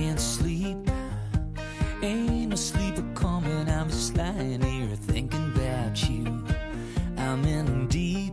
can't sleep. Ain't no sleep coming, I'm just lying here thinking about you. I'm in deep,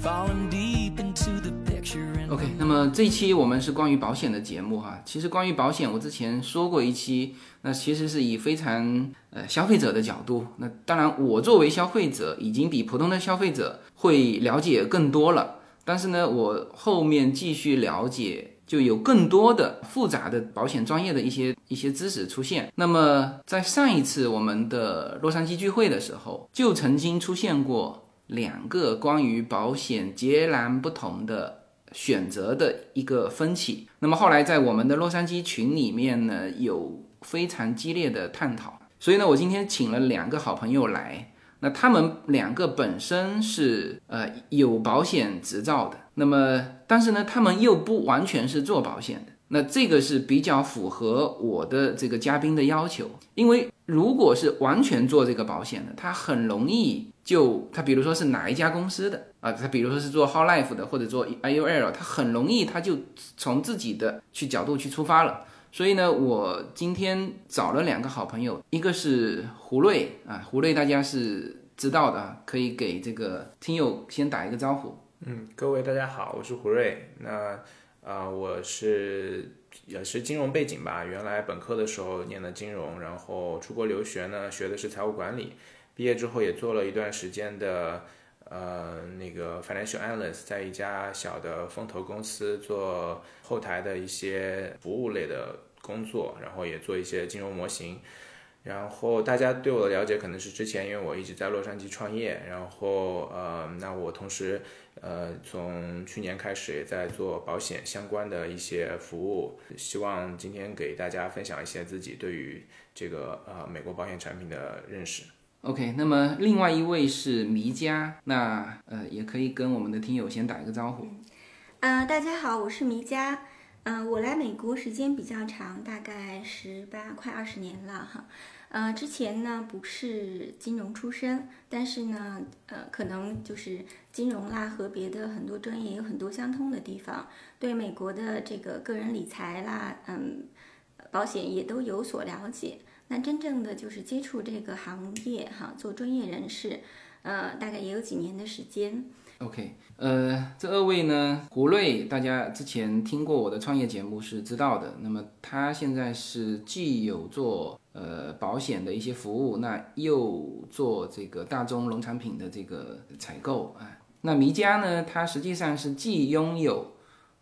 falling deep into the picture. OK，那么这一期我们是关于保险的节目哈。其实关于保险，我之前说过一期，那其实是以非常呃消费者的角度。那当然，我作为消费者，已经比普通的消费者会了解更多了。但是呢，我后面继续了解。就有更多的复杂的保险专业的一些一些知识出现。那么在上一次我们的洛杉矶聚会的时候，就曾经出现过两个关于保险截然不同的选择的一个分歧。那么后来在我们的洛杉矶群里面呢，有非常激烈的探讨。所以呢，我今天请了两个好朋友来。那他们两个本身是呃有保险执照的，那么但是呢，他们又不完全是做保险的。那这个是比较符合我的这个嘉宾的要求，因为如果是完全做这个保险的，他很容易就他比如说是哪一家公司的啊，他比如说是做 Whole Life 的或者做 IUL，他很容易他就从自己的去角度去出发了。所以呢，我今天找了两个好朋友，一个是胡瑞啊，胡瑞大家是知道的啊，可以给这个听友先打一个招呼。嗯，各位大家好，我是胡瑞。那啊，我是也是金融背景吧，原来本科的时候念的金融，然后出国留学呢，学的是财务管理，毕业之后也做了一段时间的。呃，那个 financial analyst 在一家小的风投公司做后台的一些服务类的工作，然后也做一些金融模型。然后大家对我的了解可能是之前因为我一直在洛杉矶创业，然后呃，那我同时呃从去年开始也在做保险相关的一些服务，希望今天给大家分享一些自己对于这个呃美国保险产品的认识。OK，那么另外一位是迷佳，那呃也可以跟我们的听友先打一个招呼。呃，大家好，我是迷佳，嗯，我来美国时间比较长，大概十八快二十年了哈。呃，之前呢不是金融出身，但是呢，呃，可能就是金融啦和别的很多专业有很多相通的地方，对美国的这个个人理财啦，嗯，保险也都有所了解。那真正的就是接触这个行业哈，做专业人士，呃，大概也有几年的时间。OK，呃，这二位呢，胡瑞，大家之前听过我的创业节目是知道的。那么他现在是既有做呃保险的一些服务，那又做这个大宗农产品的这个采购啊。那迷家呢，它实际上是既拥有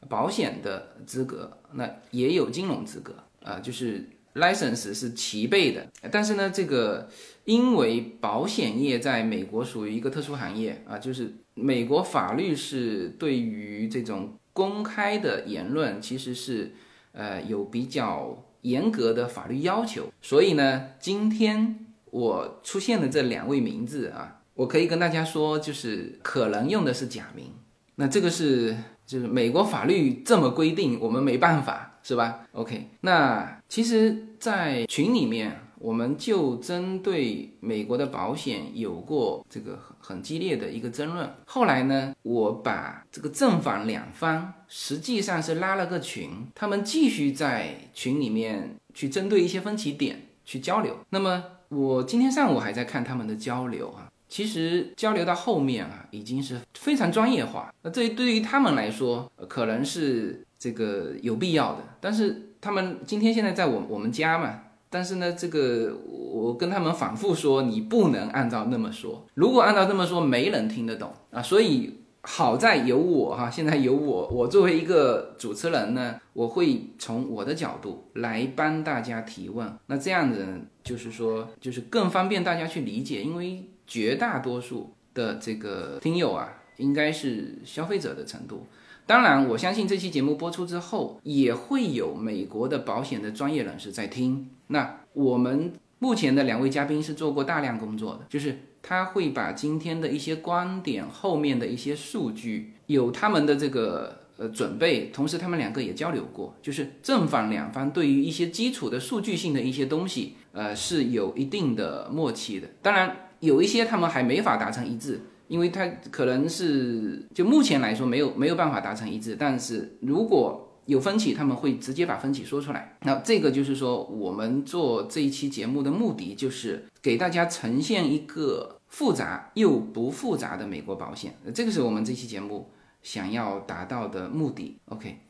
保险的资格，那也有金融资格啊，就是。license 是齐备的，但是呢，这个因为保险业在美国属于一个特殊行业啊，就是美国法律是对于这种公开的言论其实是呃有比较严格的法律要求，所以呢，今天我出现的这两位名字啊，我可以跟大家说，就是可能用的是假名，那这个是就是美国法律这么规定，我们没办法。是吧？OK，那其实，在群里面，我们就针对美国的保险有过这个很很激烈的一个争论。后来呢，我把这个正反两方实际上是拉了个群，他们继续在群里面去针对一些分歧点去交流。那么我今天上午还在看他们的交流啊，其实交流到后面啊，已经是非常专业化。那这对于他们来说，可能是。这个有必要的，但是他们今天现在在我我们家嘛，但是呢，这个我跟他们反复说，你不能按照那么说，如果按照这么说，没人听得懂啊。所以好在有我哈，现在有我，我作为一个主持人呢，我会从我的角度来帮大家提问，那这样子就是说，就是更方便大家去理解，因为绝大多数的这个听友啊，应该是消费者的程度。当然，我相信这期节目播出之后，也会有美国的保险的专业人士在听。那我们目前的两位嘉宾是做过大量工作的，就是他会把今天的一些观点后面的一些数据，有他们的这个呃准备，同时他们两个也交流过，就是正反两方对于一些基础的数据性的一些东西，呃是有一定的默契的。当然，有一些他们还没法达成一致。因为它可能是就目前来说没有没有办法达成一致，但是如果有分歧，他们会直接把分歧说出来。那这个就是说，我们做这一期节目的目的就是给大家呈现一个复杂又不复杂的美国保险，这个是我们这期节目想要达到的目的。OK，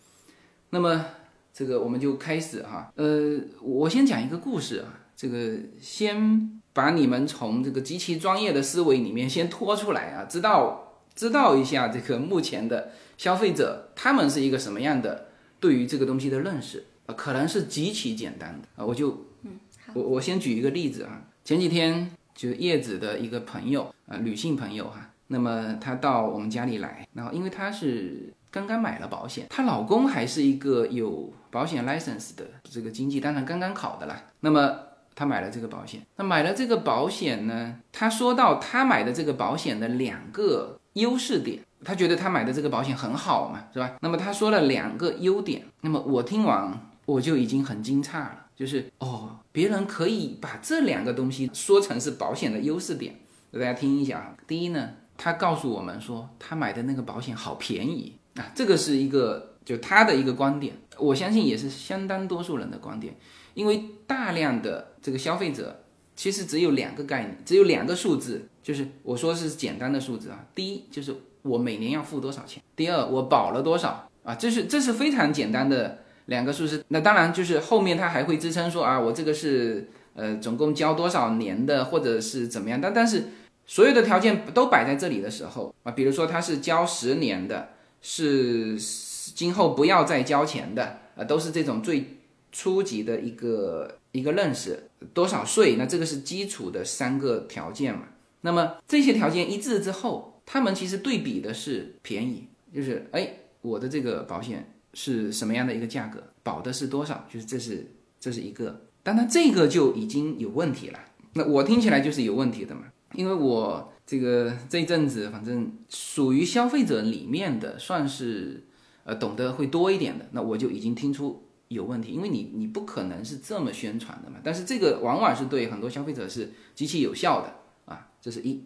那么这个我们就开始哈。呃，我先讲一个故事啊，这个先把你们从这个极其专业的思维里面先拖出来啊，知道知道一下这个目前的消费者他们是一个什么样的。对于这个东西的认识啊，可能是极其简单的。啊，我就，嗯，我我先举一个例子啊，前几天就是叶子的一个朋友啊，女性朋友哈，那么她到我们家里来，然后因为她是刚刚买了保险，她老公还是一个有保险 license 的这个经济，当然刚刚考的啦，那么他买了这个保险，那买了这个保险呢，他说到他买的这个保险的两个优势点。他觉得他买的这个保险很好嘛，是吧？那么他说了两个优点，那么我听完我就已经很惊诧了，就是哦，别人可以把这两个东西说成是保险的优势点，给大家听一下啊。第一呢，他告诉我们说他买的那个保险好便宜啊，这个是一个就他的一个观点，我相信也是相当多数人的观点，因为大量的这个消费者其实只有两个概念，只有两个数字，就是我说是简单的数字啊，第一就是。我每年要付多少钱？第二，我保了多少啊？这是这是非常简单的两个数字。那当然就是后面他还会支撑说啊，我这个是呃总共交多少年的，或者是怎么样。但但是所有的条件都摆在这里的时候啊，比如说他是交十年的，是今后不要再交钱的啊，都是这种最初级的一个一个认识。多少岁？那这个是基础的三个条件嘛。那么这些条件一致之后。他们其实对比的是便宜，就是哎，我的这个保险是什么样的一个价格，保的是多少，就是这是这是一个，当然这个就已经有问题了。那我听起来就是有问题的嘛，因为我这个这一阵子反正属于消费者里面的，算是呃懂得会多一点的，那我就已经听出有问题，因为你你不可能是这么宣传的嘛。但是这个往往是对很多消费者是极其有效的啊，这是一。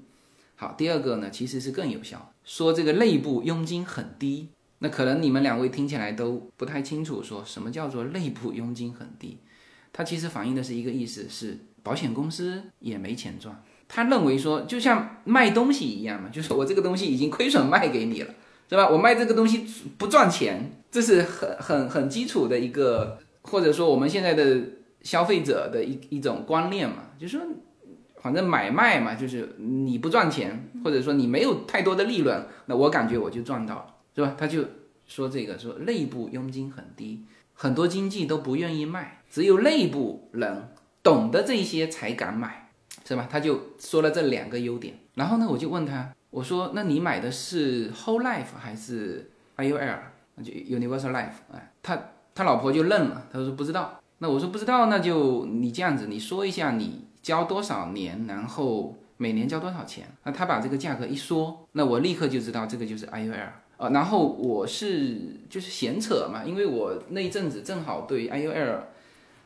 好，第二个呢，其实是更有效。说这个内部佣金很低，那可能你们两位听起来都不太清楚，说什么叫做内部佣金很低？它其实反映的是一个意思，是保险公司也没钱赚。他认为说，就像卖东西一样嘛，就是我这个东西已经亏损卖给你了，是吧？我卖这个东西不赚钱，这是很很很基础的一个，或者说我们现在的消费者的一一种观念嘛，就是说。反正买卖嘛，就是你不赚钱，或者说你没有太多的利润，那我感觉我就赚到了，是吧？他就说这个说内部佣金很低，很多经纪都不愿意卖，只有内部人懂得这些才敢买，是吧？他就说了这两个优点，然后呢，我就问他，我说那你买的是 Whole Life 还是 IUL？就 Universal Life？哎，他他老婆就愣了，他说不知道。那我说不知道，那就你这样子，你说一下你。交多少年，然后每年交多少钱？那他把这个价格一说，那我立刻就知道这个就是 IUL 啊。然后我是就是闲扯嘛，因为我那一阵子正好对 IUL，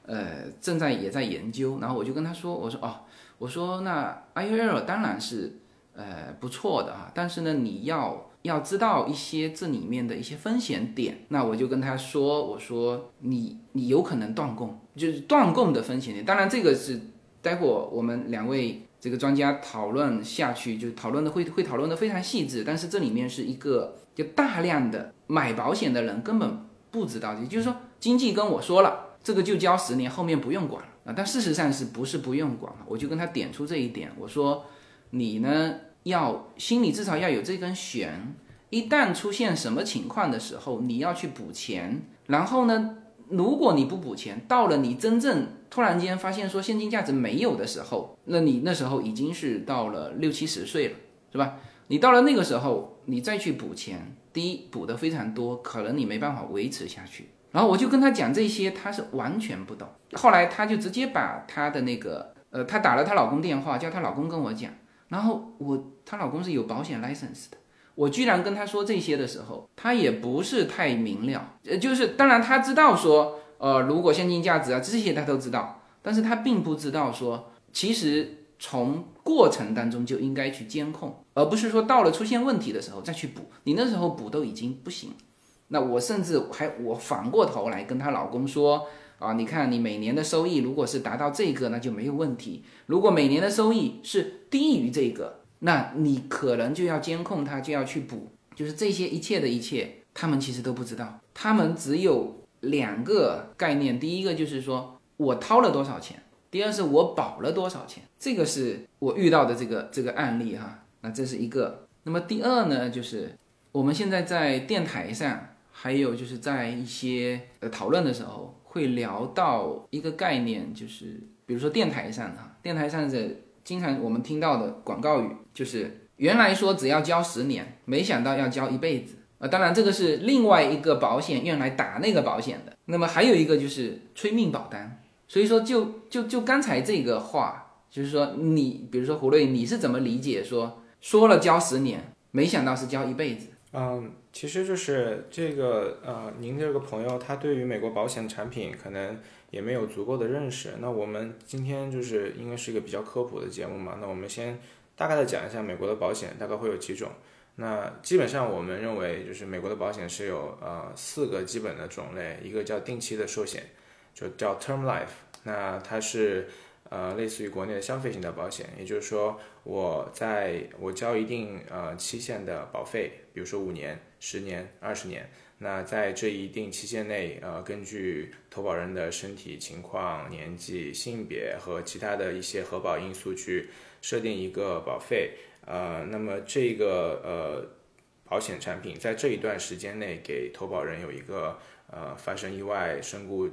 呃，正在也在研究。然后我就跟他说，我说哦，我说那 IUL 当然是呃不错的哈，但是呢，你要要知道一些这里面的一些风险点。那我就跟他说，我说你你有可能断供，就是断供的风险点。当然这个是。待会我们两位这个专家讨论下去，就讨论的会会讨论的非常细致。但是这里面是一个就大量的买保险的人根本不知道，也就是说，经济跟我说了，这个就交十年，后面不用管了啊。但事实上是不是不用管了？我就跟他点出这一点，我说你呢要心里至少要有这根弦，一旦出现什么情况的时候，你要去补钱，然后呢？如果你不补钱，到了你真正突然间发现说现金价值没有的时候，那你那时候已经是到了六七十岁了，是吧？你到了那个时候，你再去补钱，第一补的非常多，可能你没办法维持下去。然后我就跟他讲这些，他是完全不懂。后来他就直接把他的那个，呃，他打了她老公电话，叫她老公跟我讲。然后我她老公是有保险 license 的。我居然跟他说这些的时候，他也不是太明了，呃，就是当然他知道说，呃，如果现金价值啊这些他都知道，但是他并不知道说，其实从过程当中就应该去监控，而不是说到了出现问题的时候再去补，你那时候补都已经不行，那我甚至还我反过头来跟她老公说啊，你看你每年的收益如果是达到这个，那就没有问题；如果每年的收益是低于这个，那你可能就要监控他，就要去补。就是这些一切的一切，他们其实都不知道，他们只有两个概念：第一个就是说我掏了多少钱，第二是我保了多少钱。这个是我遇到的这个这个案例哈。那这是一个。那么第二呢，就是我们现在在电台上，还有就是在一些呃讨论的时候，会聊到一个概念，就是比如说电台上哈，电台上的经常我们听到的广告语，就是原来说只要交十年，没想到要交一辈子啊。当然这个是另外一个保险用来打那个保险的。那么还有一个就是催命保单。所以说就就就刚才这个话，就是说你比如说胡瑞，你是怎么理解说？说了交十年，没想到是交一辈子。嗯，其实就是这个呃，您这个朋友他对于美国保险产品可能也没有足够的认识。那我们今天就是应该是一个比较科普的节目嘛，那我们先大概的讲一下美国的保险大概会有几种。那基本上我们认为就是美国的保险是有呃四个基本的种类，一个叫定期的寿险，就叫 term life，那它是。呃，类似于国内的消费型的保险，也就是说，我在我交一定呃期限的保费，比如说五年、十年、二十年，那在这一定期限内，呃，根据投保人的身体情况、年纪、性别和其他的一些核保因素去设定一个保费，呃，那么这个呃保险产品在这一段时间内给投保人有一个呃发生意外身故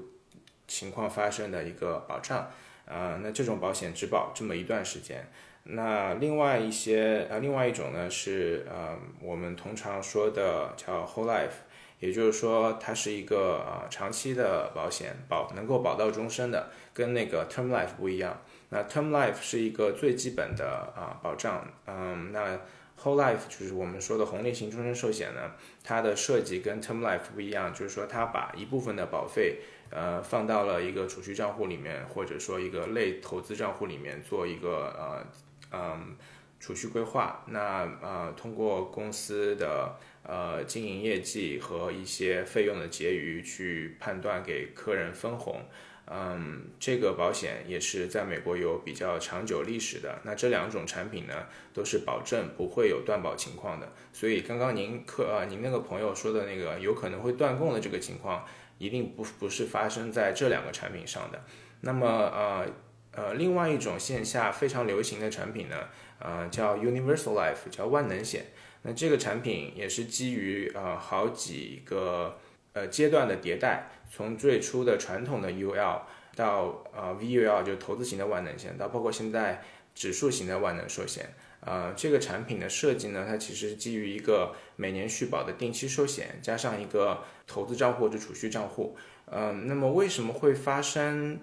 情况发生的一个保障。啊，那这种保险只保这么一段时间。那另外一些，呃，另外一种呢是，呃，我们通常说的叫 whole life，也就是说它是一个呃长期的保险，保能够保到终身的，跟那个 term life 不一样。那 term life 是一个最基本的啊保障，嗯，那 whole life 就是我们说的红利型终身寿险呢，它的设计跟 term life 不一样，就是说它把一部分的保费。呃，放到了一个储蓄账户里面，或者说一个类投资账户里面做一个呃嗯储蓄规划。那呃，通过公司的呃经营业绩和一些费用的结余去判断给客人分红。嗯，这个保险也是在美国有比较长久历史的。那这两种产品呢，都是保证不会有断保情况的。所以刚刚您客呃您那个朋友说的那个有可能会断供的这个情况。一定不不是发生在这两个产品上的。那么呃呃，另外一种线下非常流行的产品呢，呃叫 Universal Life，叫万能险。那这个产品也是基于呃好几个呃阶段的迭代，从最初的传统的 UL 到呃 VUL 就投资型的万能险，到包括现在指数型的万能寿险。呃，这个产品的设计呢，它其实是基于一个每年续保的定期寿险，加上一个投资账户或者储蓄账户。嗯，那么为什么会发生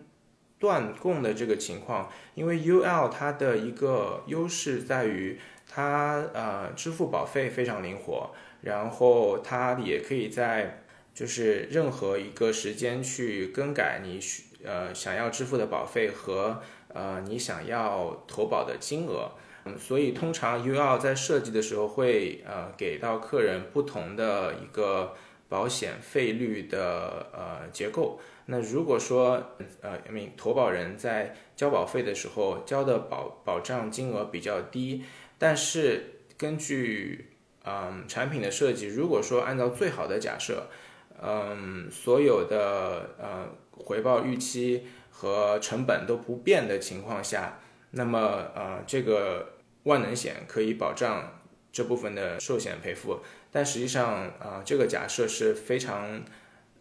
断供的这个情况？因为 UL 它的一个优势在于它呃支付保费非常灵活，然后它也可以在就是任何一个时间去更改你需呃想要支付的保费和呃你想要投保的金额。嗯所以通常 UL 在设计的时候会呃给到客人不同的一个保险费率的呃结构。那如果说呃因为投保人在交保费的时候交的保保障金额比较低，但是根据嗯产品的设计，如果说按照最好的假设，嗯所有的呃回报预期和成本都不变的情况下，那么呃这个。万能险可以保障这部分的寿险赔付，但实际上啊，这个假设是非常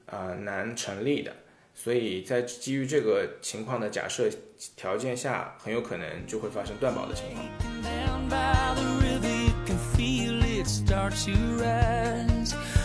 啊难成立的。所以在基于这个情况的假设条件下，很有可能就会发生断保的情况。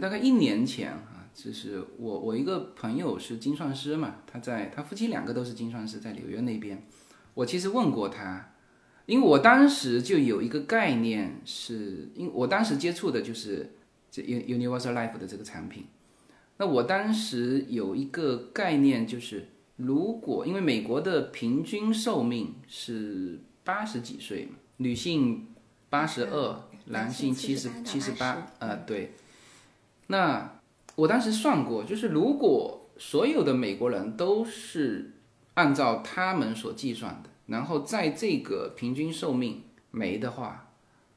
大概一年前啊，就是我我一个朋友是精算师嘛，他在他夫妻两个都是精算师，在纽约那边。我其实问过他，因为我当时就有一个概念是，因为我当时接触的就是这 Universal Life 的这个产品。那我当时有一个概念就是，如果因为美国的平均寿命是八十几岁嘛，女性八十二，男性七十七十八，呃，对。那我当时算过，就是如果所有的美国人都是按照他们所计算的，然后在这个平均寿命没的话，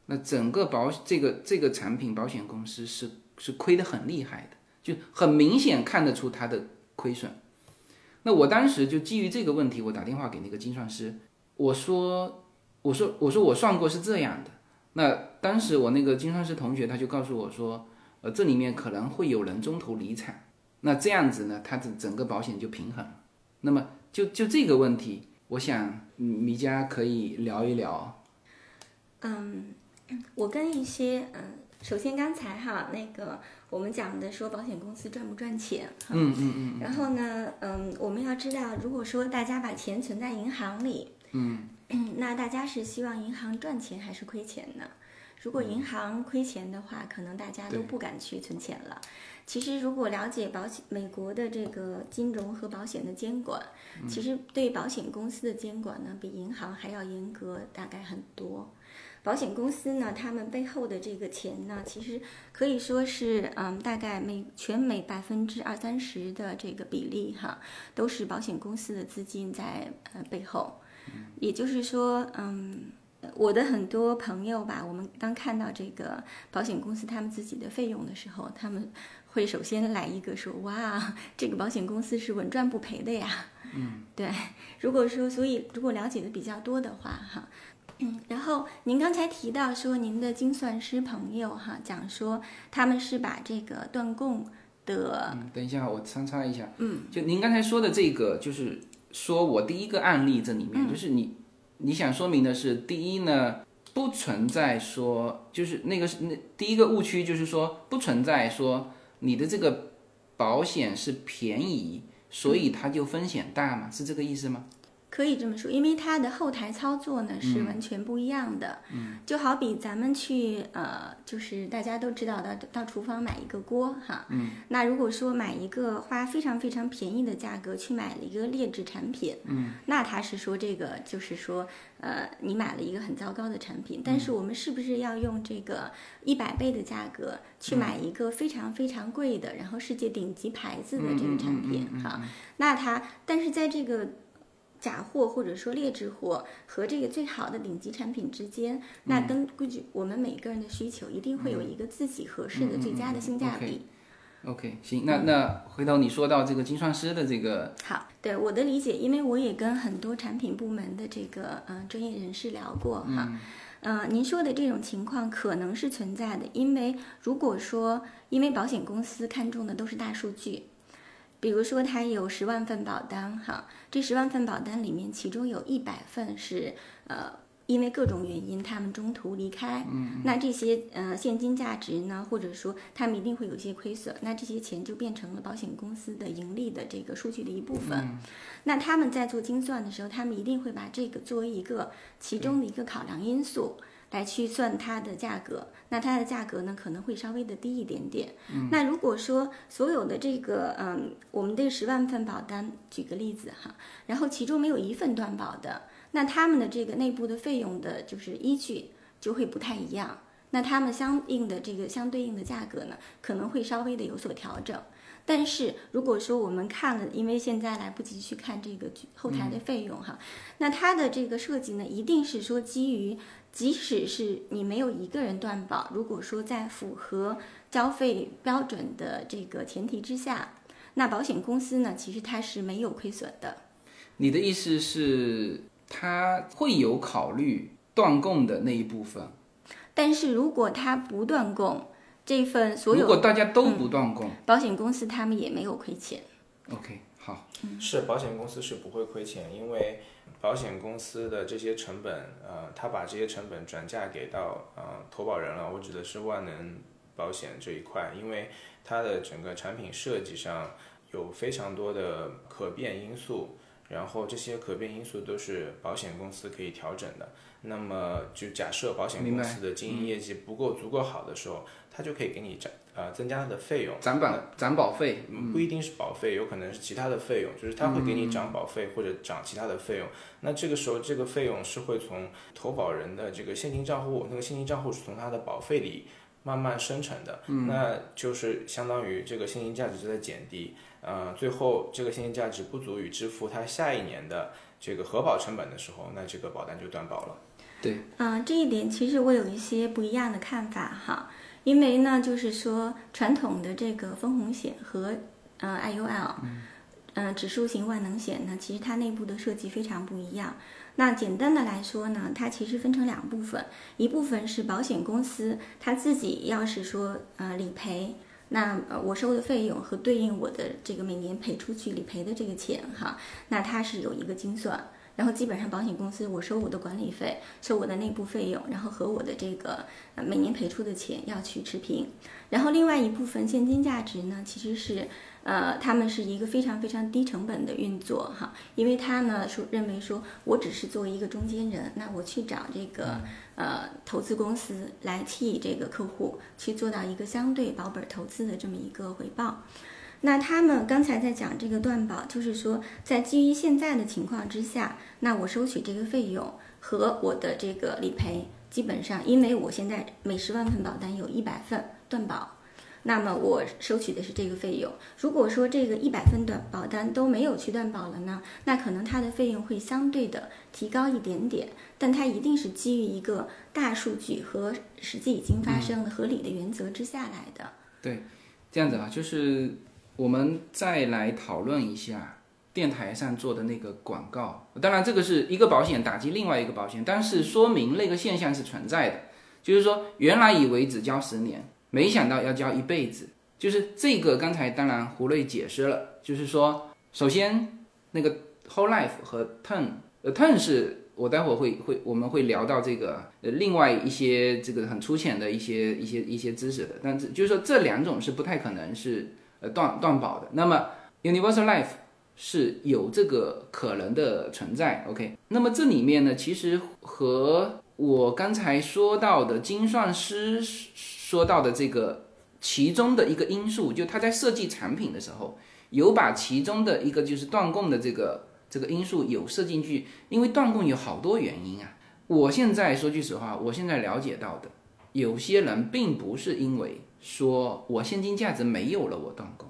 那整个保这个这个产品保险公司是是亏得很厉害的，就很明显看得出它的亏损。那我当时就基于这个问题，我打电话给那个精算师，我说我说我说我算过是这样的。那当时我那个精算师同学他就告诉我说，呃，这里面可能会有人中途离场，那这样子呢，它整整个保险就平衡了。那么就就这个问题，我想嗯米家可以聊一聊。嗯，我跟一些嗯，首先刚才哈那个我们讲的说保险公司赚不赚钱，嗯嗯嗯然后呢，嗯，我们要知道，如果说大家把钱存在银行里，嗯那大家是希望银行赚钱还是亏钱呢？如果银行亏钱的话，可能大家都不敢去存钱了。其实，如果了解保险美国的这个金融和保险的监管，其实对保险公司的监管呢，比银行还要严格，大概很多。保险公司呢，他们背后的这个钱呢，其实可以说是，嗯，大概每全美百分之二三十的这个比例哈，都是保险公司的资金在呃背后。也就是说，嗯，我的很多朋友吧，我们当看到这个保险公司他们自己的费用的时候，他们会首先来一个说：“哇，这个保险公司是稳赚不赔的呀。”嗯，对。如果说，所以如果了解的比较多的话，哈。嗯，然后您刚才提到说您的精算师朋友哈讲说他们是把这个断供的嗯，等一下，我参插一下。嗯，就您刚才说的这个，就是说我第一个案例这里面，就是你你想说明的是，第一呢，不存在说，就是那个是那第一个误区，就是说不存在说你的这个保险是便宜，所以它就风险大吗，是这个意思吗？可以这么说，因为它的后台操作呢是完全不一样的。嗯，就好比咱们去呃，就是大家都知道的，到厨房买一个锅哈。嗯。那如果说买一个花非常非常便宜的价格去买了一个劣质产品，嗯，那他是说这个就是说呃，你买了一个很糟糕的产品。但是我们是不是要用这个一百倍的价格去买一个非常非常贵的，然后世界顶级牌子的这个产品哈？那它，但是在这个假货或者说劣质货和这个最好的顶级产品之间，那根据我们每个人的需求，一定会有一个自己合适的最佳的性价比。OK，行，那那回头你说到这个精算师的这个，好，对我的理解，因为我也跟很多产品部门的这个呃专业人士聊过哈。呃，您说的这种情况可能是存在的，因为如果说，因为保险公司看中的都是大数据，比如说他有十万份保单哈，这十万份保单里面，其中有一百份是呃因为各种原因他们中途离开，嗯，那这些呃现金价值呢，或者说他们一定会有一些亏损，那这些钱就变成了保险公司的盈利的这个数据的一部分。那他们在做精算的时候，他们一定会把这个作为一个其中的一个考量因素。来去算它的价格，那它的价格呢可能会稍微的低一点点。嗯、那如果说所有的这个嗯，我们这十万份保单，举个例子哈，然后其中没有一份断保的，那他们的这个内部的费用的就是依据就会不太一样。那他们相应的这个相对应的价格呢，可能会稍微的有所调整。但是如果说我们看了，因为现在来不及去看这个后台的费用哈，那它的这个设计呢，一定是说基于，即使是你没有一个人断保，如果说在符合交费标准的这个前提之下，那保险公司呢，其实它是没有亏损的。你的意思是，它会有考虑断供的那一部分？但是如果它不断供，这份所有如果大家都不断供，保险公司他们也没有亏钱。OK，好，是保险公司是不会亏钱，因为保险公司的这些成本，呃，他把这些成本转嫁给到呃投保人了。我指的是万能保险这一块，因为它的整个产品设计上有非常多的可变因素，然后这些可变因素都是保险公司可以调整的。那么就假设保险公司的经营业绩不够足够好的时候，它就可以给你涨呃增加它的费用。涨保涨保费，不一定是保费，有可能是其他的费用，就是他会给你涨保费或者涨其他的费用。那这个时候，这个费用是会从投保人的这个现金账户，那个现金账户是从他的保费里慢慢生成的，那就是相当于这个现金价值就在减低，呃，最后这个现金价值不足以支付他下一年的这个核保成本的时候，那这个保单就断保了。对。嗯、这一点其实我有一些不一样的看法哈，因为呢，就是说传统的这个分红险和呃 IUL，嗯、指数型万能险呢，其实它内部的设计非常不一样。那简单的来说呢，它其实分成两部分，一部分是保险公司它自己要是说呃理赔，那呃我收的费用和对应我的这个每年赔出去理赔的这个钱哈，那它是有一个精算。然后基本上保险公司我收我的管理费，收我的内部费用，然后和我的这个呃每年赔出的钱要去持平。然后另外一部分现金价值呢，其实是呃他们是一个非常非常低成本的运作哈，因为他呢说认为说我只是作为一个中间人，那我去找这个呃投资公司来替这个客户去做到一个相对保本投资的这么一个回报。那他们刚才在讲这个断保，就是说，在基于现在的情况之下，那我收取这个费用和我的这个理赔，基本上，因为我现在每十万份保单有一百份断保，那么我收取的是这个费用。如果说这个一百份的保单都没有去断保了呢，那可能它的费用会相对的提高一点点，但它一定是基于一个大数据和实际已经发生的合理的原则之下来的。对这样子啊，就是我们再来讨论一下电台上做的那个广告。当然，这个是一个保险打击另外一个保险，但是说明那个现象是存在的。就是说，原来以为只交十年，没想到要交一辈子。就是这个，刚才当然胡瑞解释了，就是说，首先那个 whole life 和 turn，呃 turn 是我待会儿会会我们会聊到这个呃另外一些这个很粗浅的一些一些一些知识的，但是就是说这两种是不太可能是呃断断保的。那么 universal life 是有这个可能的存在，OK。那么这里面呢，其实和我刚才说到的精算师说到的这个其中的一个因素，就他在设计产品的时候，有把其中的一个就是断供的这个这个因素有设进去，因为断供有好多原因啊。我现在说句实话，我现在了解到的，有些人并不是因为说我现金价值没有了，我断供，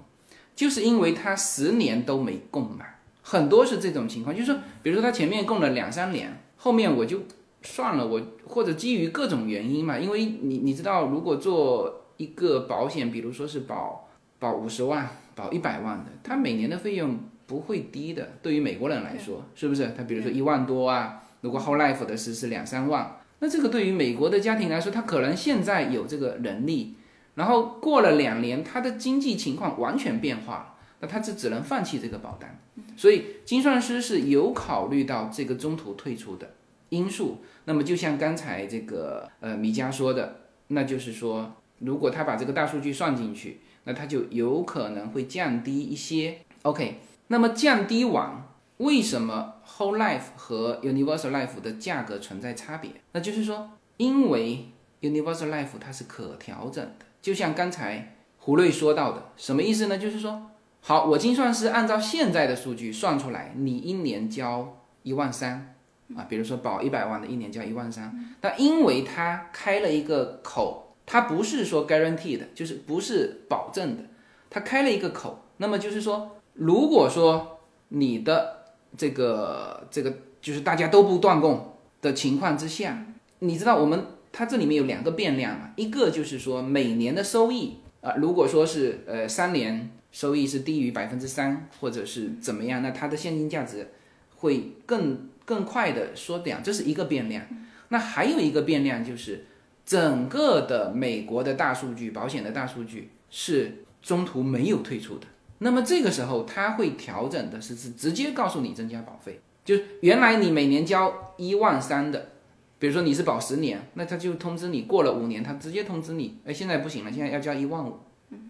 就是因为他十年都没供满，很多是这种情况，就是说，比如说他前面供了两三年，后面我就算了，我或者基于各种原因嘛，因为你你知道，如果做一个保险，比如说是保保五十万、保一百万的，他每年的费用不会低的，对于美国人来说，是不是？他比如说一万多啊，如果 whole life 的是是两三万，那这个对于美国的家庭来说，他可能现在有这个能力，然后过了两年，他的经济情况完全变化了，那他就只能放弃这个保单。所以精算师是有考虑到这个中途退出的因素。那么就像刚才这个呃米佳说的，那就是说，如果他把这个大数据算进去，那他就有可能会降低一些。OK，那么降低完，为什么 Whole Life 和 Universal Life 的价格存在差别？那就是说，因为 Universal Life 它是可调整的，就像刚才胡瑞说到的，什么意思呢？就是说，好，我精算师按照现在的数据算出来，你一年交一万三，啊，比如说保一百万的，一年交一万三，但因为他开了一个口，他不是说 guarantee 的，就是不是保证的，他开了一个口，那么就是说，如果说你的这个这个就是大家都不断供的情况之下，你知道我们它这里面有两个变量嘛，一个就是说每年的收益啊，如果说是呃三年收益是低于百分之三或者是怎么样，那它的现金价值会更更快的缩掉，这是一个变量。那还有一个变量就是整个的美国的大数据，保险的大数据是中途没有退出的。那么这个时候它会调整的是是直接告诉你增加保费，就是原来你每年交一万三的，比如说你是保十年，那他就通知你过了五年，他直接通知你，哎，现在不行了，现在要交一万五，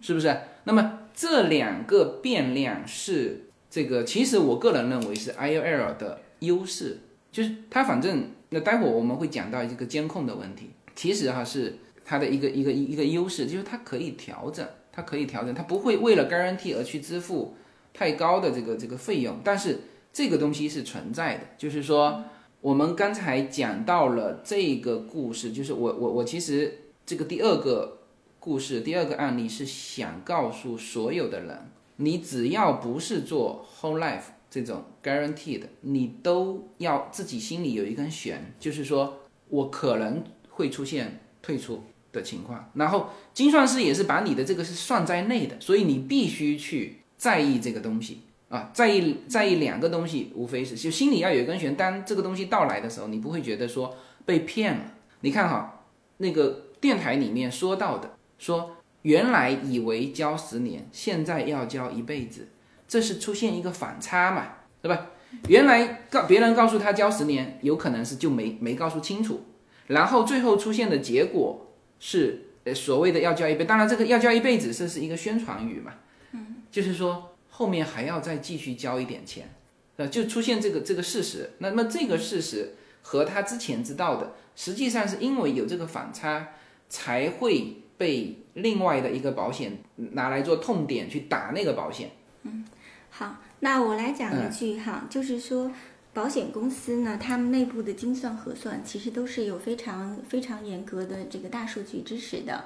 是不是？那么这两个变量是这个，其实我个人认为是 IOL 的优势，就是它反正那待会儿我们会讲到一个监控的问题，其实哈是它的一个一个一个优势，就是它可以调整，它可以调整，它不会为了 guarantee 而去支付太高的这个这个费用，但是这个东西是存在的，就是说我们刚才讲到了这个故事，就是我我我其实这个第二个。故事第二个案例是想告诉所有的人，你只要不是做 whole life 这种 guaranteed，你都要自己心里有一根弦，就是说我可能会出现退出的情况。然后精算师也是把你的这个是算在内的，所以你必须去在意这个东西啊，在意在意两个东西，无非是就心里要有一根弦。当这个东西到来的时候，你不会觉得说被骗了。你看哈，那个电台里面说到的。说原来以为交十年，现在要交一辈子，这是出现一个反差嘛，对吧？原来告别人告诉他交十年，有可能是就没没告诉清楚，然后最后出现的结果是呃所谓的要交一辈，当然这个要交一辈子，这是一个宣传语嘛，嗯，就是说后面还要再继续交一点钱，呃，就出现这个这个事实。那么这个事实和他之前知道的，实际上是因为有这个反差才会。被另外的一个保险拿来做痛点去打那个保险。嗯，好，那我来讲一句哈，就是说保险公司呢，他们内部的精算核算其实都是有非常非常严格的这个大数据支持的。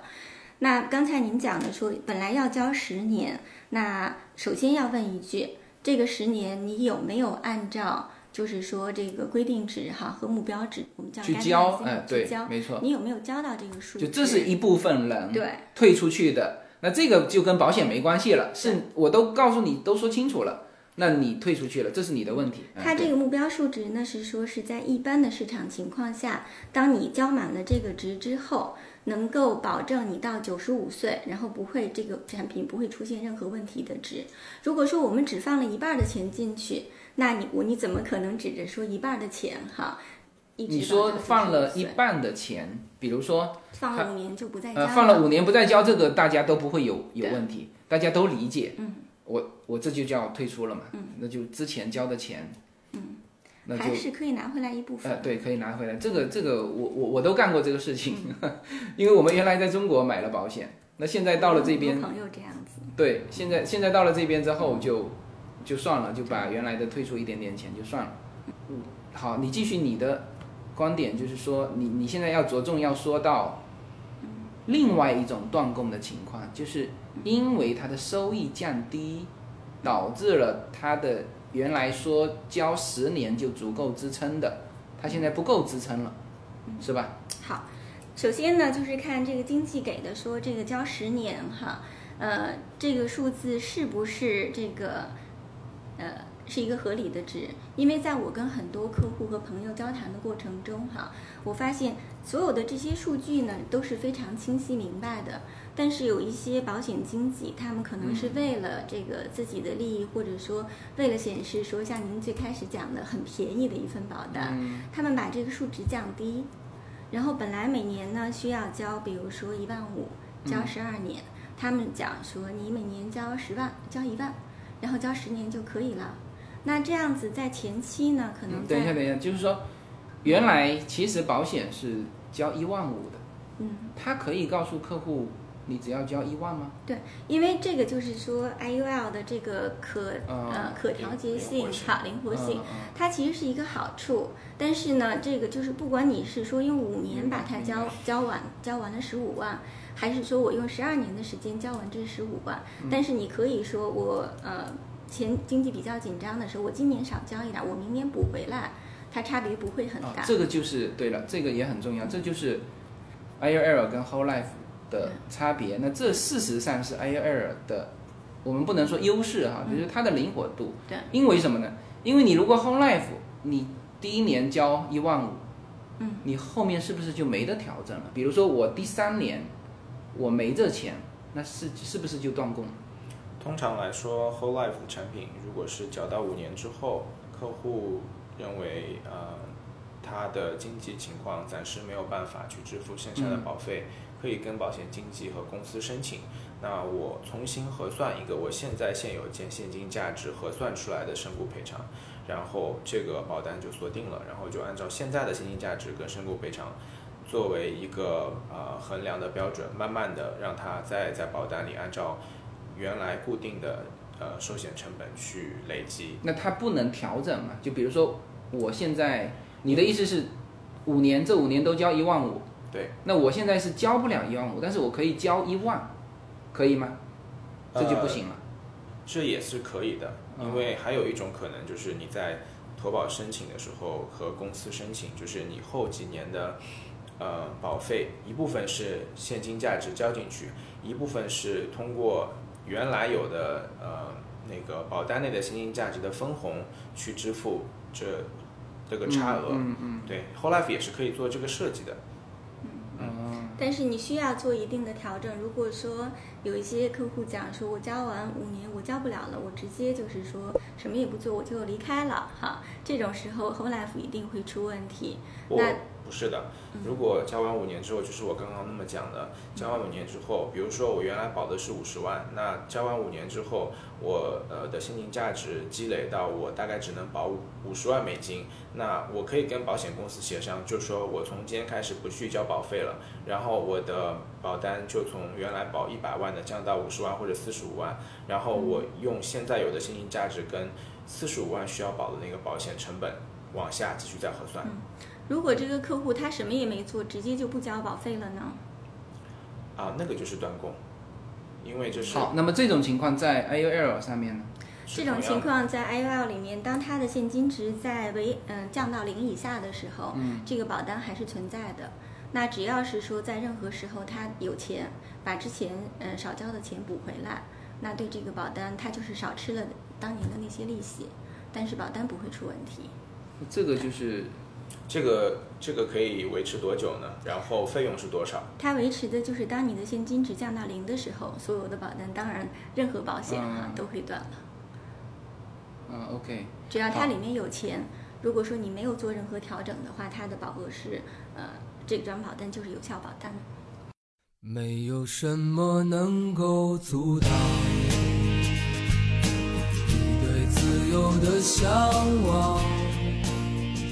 那刚才您讲的说，本来要交十年，那首先要问一句，这个十年你有没有按照？就是说，这个规定值哈和目标值，我们叫去交，哎，对，没错。你有没有交到这个数？就这是一部分人对退出去的，那这个就跟保险没关系了。是我都告诉你，都说清楚了，那你退出去了，这是你的问题。它这个目标数值呢，是说是在一般的市场情况下，当你交满了这个值之后，能够保证你到九十五岁，然后不会这个产品不会出现任何问题的值。如果说我们只放了一半的钱进去。那你我你怎么可能指着说一半的钱哈？你说放了一半的钱，比如说放了五年就不再交，呃，放了五年不再交，这个大家都不会有有问题，大家都理解。嗯，我我这就叫退出了嘛。嗯，那就之前交的钱，嗯，那还是可以拿回来一部分。呃，对，可以拿回来。这个这个我我我都干过这个事情，因为我们原来在中国买了保险，那现在到了这边，朋友这样子。对，现在现在到了这边之后就。就算了，就把原来的退出一点点钱就算了。嗯，好，你继续你的观点，就是说你你现在要着重要说到另外一种断供的情况，就是因为它的收益降低，导致了它的原来说交十年就足够支撑的，它现在不够支撑了，是吧？好，首先呢，就是看这个经济给的说这个交十年哈，呃，这个数字是不是这个？呃，是一个合理的值，因为在我跟很多客户和朋友交谈的过程中，哈，我发现所有的这些数据呢都是非常清晰明白的，但是有一些保险经纪，他们可能是为了这个自己的利益，或者说为了显示说像您最开始讲的很便宜的一份保单，他们把这个数值降低，然后本来每年呢需要交，比如说一万五，交十二年，他们讲说你每年交十万，交一万。然后交十年就可以了，那这样子在前期呢，可能等一下，等一下，就是说，原来其实保险是交一万五的，嗯，他可以告诉客户，你只要交一万吗？对因为这个就是说 IUL 的这个可嗯呃可调节性好灵活性它其实是一个好处，但是呢，这个就是不管你是说用五年把它交交完交完了十五万，还是说我用十二年的时间交完这十五万，但是你可以说我呃前经济比较紧张的时候，我今年少交一点，我明年补回来，它差别不会很啊大。，这个就是对了，这个也很重要，这就是 IUL 跟 Whole Life 的差别。那这事实上是 IUL 的，我们不能说优势哈，就是它的灵活度。对，因为什么呢？因为你如果 Whole Life 你第一年交一万五，嗯，你后面是不是就没得调整了？比如说我第三年我没这钱，那是是不是就断供？通常来说，whole life 的产品如果是缴到五年之后，客户认为呃他的经济情况暂时没有办法去支付剩下的嗯保费，可以跟保险经纪和公司申请。那我重新核算一个我现在现有件现金价值核算出来的身故赔偿，然后这个保单就锁定了，然后就按照现在的现金价值跟身故赔偿作为一个呃衡量的标准，慢慢的让它再在保单里按照原来固定的呃寿险成本去累积。那它不能调整嘛？就比如说我现在，你的意思是五年这五年都交一万五，对，那我现在是交不了一万五，但是我可以交一万，可以吗？这就不行了。这也是可以的，因为还有一种可能就是你在投保申请的时候和公司申请，就是你后几年的呃保费一部分是现金价值交进去，一部分是通过原来有的呃那个保单内的现金价值的分红去支付这这个差额。嗯嗯对，Whole Life 也是可以做这个设计的。嗯但是你需要做一定的调整。如果说有一些客户讲说，我交完五年我交不了了，我直接就是说什么也不做我就离开了哈，这种时候 Whole Life 一定会出问题。那，不是的。如果交完五年之后，就是我刚刚那么讲的，交完五年之后，比如说我原来保的是五十万，那交完五年之后，我呃的现金价值积累到我大概只能保五十万美金，那我可以跟保险公司协商，就说我从今天开始不去交保费了，然后我的保单就从原来保一百万的降到五十万或者四十五万，然后我用现在有的现金价值跟四十五万需要保的那个保险成本往下继续再核算。如果这个客户他什么也没做，直接就不交保费了呢？啊，那个就是断供，因为这是好，那么这种情况在 IUL 上面呢？这种情况在 IUL 里面，当它的现金值在为嗯、降到零以下的时候，嗯这个保单还是存在的。那只要是说在任何时候他有钱，把之前嗯、少交的钱补回来，那对这个保单他就是少吃了当年的那些利息，但是保单不会出问题。这个就是这个这个可以维持多久呢？然后费用是多少？它维持的就是当你的现金值降到零的时候，所有的保单，当然任何保险哈、嗯都会断了。嗯 OK，只要它里面有钱，如果说你没有做任何调整的话，它的保额是呃这张保单就是有效保单。没有什么能够阻挡你对自由的向往。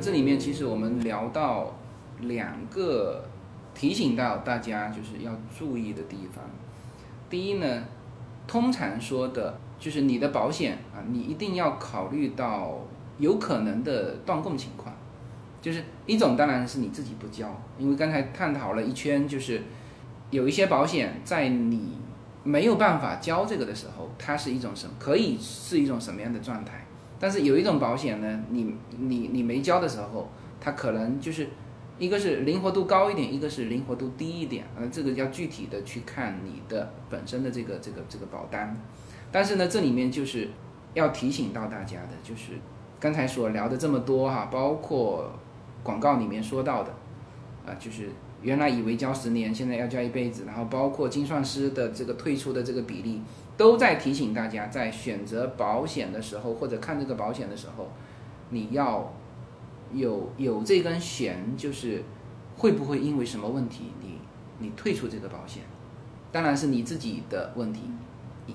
这里面其实我们聊到两个提醒到大家就是要注意的地方。第一呢，通常说的就是你的保险啊，你一定要考虑到有可能的断供情况。就是一种当然是你自己不交，因为刚才探讨了一圈，就是有一些保险在你没有办法交这个的时候，它是一种什么？可以是一种什么样的状态？但是有一种保险呢，你你你没交的时候，它可能就是一个是灵活度高一点，一个是灵活度低一点，呃，这个要具体的去看你的本身的这个这个这个保单。但是呢，这里面就是要提醒到大家的，就是刚才所聊的这么多哈，包括广告里面说到的，啊，就是原来以为交十年，现在要交一辈子，然后包括精算师的这个退出的这个比例。都在提醒大家，在选择保险的时候，或者看这个保险的时候，你要有有这根弦，就是会不会因为什么问题，你你退出这个保险，当然是你自己的问题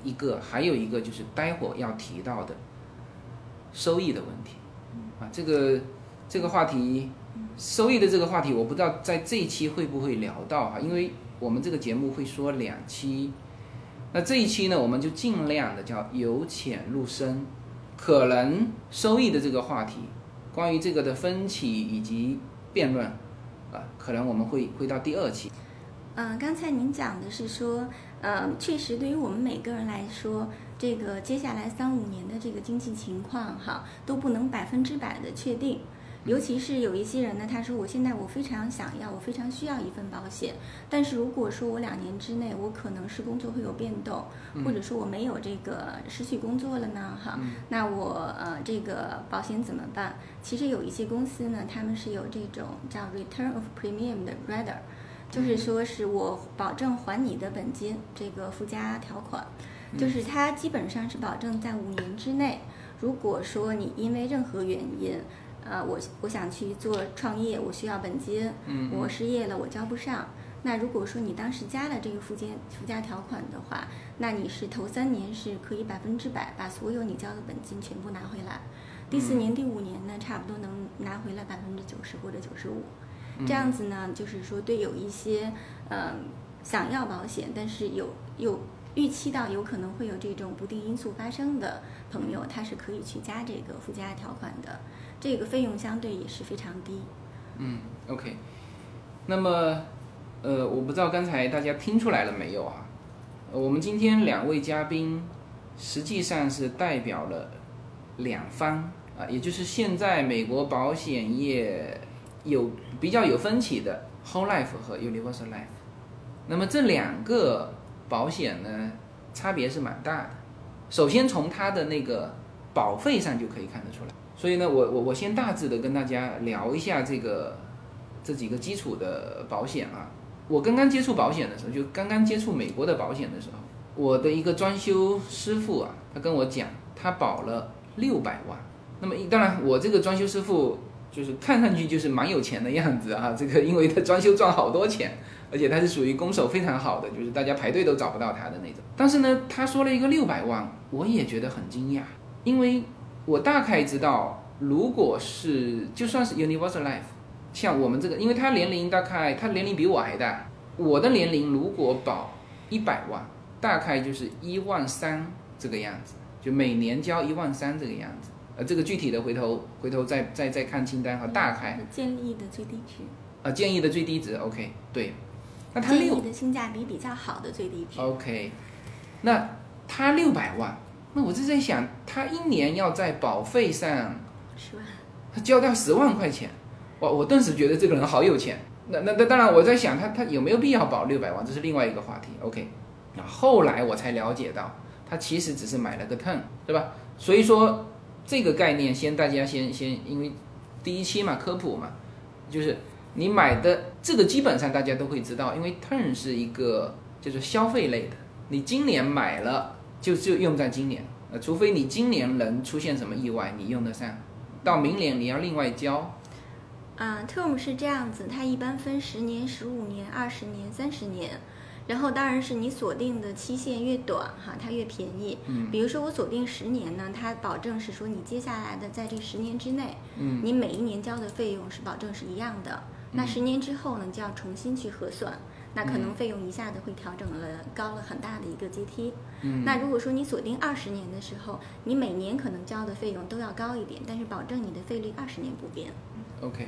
一个，还有一个就是待会儿要提到的收益的问题啊，这个这个话题收益的这个话题，我不知道在这一期会不会聊到哈，因为我们这个节目会说两期。那这一期呢，我们就尽量的叫由浅入深，可能收益的这个话题，关于这个的分歧以及辩论，啊，可能我们会会到第二期。嗯，刚才您讲的是说，呃，确实对于我们每个人来说，这个接下来三五年的这个经济情况哈，都不能百分之百的确定。尤其是有一些人呢，他说我现在我非常想要，我非常需要一份保险，但是如果说我两年之内我可能是工作会有变动，或者说我没有这个失去工作了呢，哈，那我呃这个保险怎么办？其实有一些公司呢，他们是有这种叫 return of premium 的 rider，就是说是我保证还你的本金这个附加条款，就是它基本上是保证在五年之内，如果说你因为任何原因。呃，我我想去做创业，我需要本金，嗯我失业了，我交不上。那如果说你当时加了这个附加附加条款的话，那你是头三年是可以百分之百把所有你交的本金全部拿回来，第四年、第五年呢，差不多能拿回来百分之九十或者九十五。这样子呢，就是说对有一些嗯想要保险，但是有有预期到有可能会有这种不定因素发生的朋友，他是可以去加这个附加条款的。这个费用相对也是非常低。嗯，OK。那么，呃，我不知道刚才大家听出来了没有啊？我们今天两位嘉宾实际上是代表了两方啊，也就是现在美国保险业有比较有分歧的 Whole Life 和 Universal Life。那么这两个保险呢，差别是蛮大的。首先从它的那个保费上就可以看得出来。所以呢，我我我先大致的跟大家聊一下这个这几个基础的保险啊。我刚刚接触保险的时候，就刚刚接触美国的保险的时候，我的一个装修师傅啊，他跟我讲，他保了六百万。那么当然，我这个装修师傅就是看上去就是蛮有钱的样子啊。这个因为他装修赚好多钱，而且他是属于攻守非常好的，就是大家排队都找不到他的那种。但是呢，他说了一个六百万，我也觉得很惊讶，因为。我大概知道，如果是就算是 Universal Life，像我们这个，因为他年龄大概他年龄比我还大，我的年龄如果保一百万，大概就是一万三这个样子，就每年交一万三这个样子。呃，这个具体的回头回头再再再看清单和大概建议的最低值。呃，建议的最低值，OK，对。那他建议的性价比比较好的最低值。OK，那他六百万。那我就在想，他一年要在保费上十万，他交掉十万块钱，我我顿时觉得这个人好有钱。那那那当然，我在想他他有没有必要保六百万，这是另外一个话题。OK，那后来我才了解到，他其实只是买了个 turn，对吧？所以说这个概念先大家先先，因为第一期嘛科普嘛，就是你买的这个基本上大家都会知道，因为 turn 是一个就是消费类的，你今年买了。就就用在今年，呃，除非你今年能出现什么意外，你用得上，到明年你要另外交。啊，term 是这样子，它一般分十年、十五年、二十年、三十年，然后当然是你锁定的期限越短哈，它越便宜。嗯。比如说我锁定十年呢，它保证是说你接下来的在这十年之内，嗯，你每一年交的费用是保证是一样的。那十年之后呢，就要重新去核算。那可能费用一下子会调整了，高了很大的一个阶梯。嗯，那如果说你锁定二十年的时候，你每年可能交的费用都要高一点，但是保证你的费率二十年不变。OK，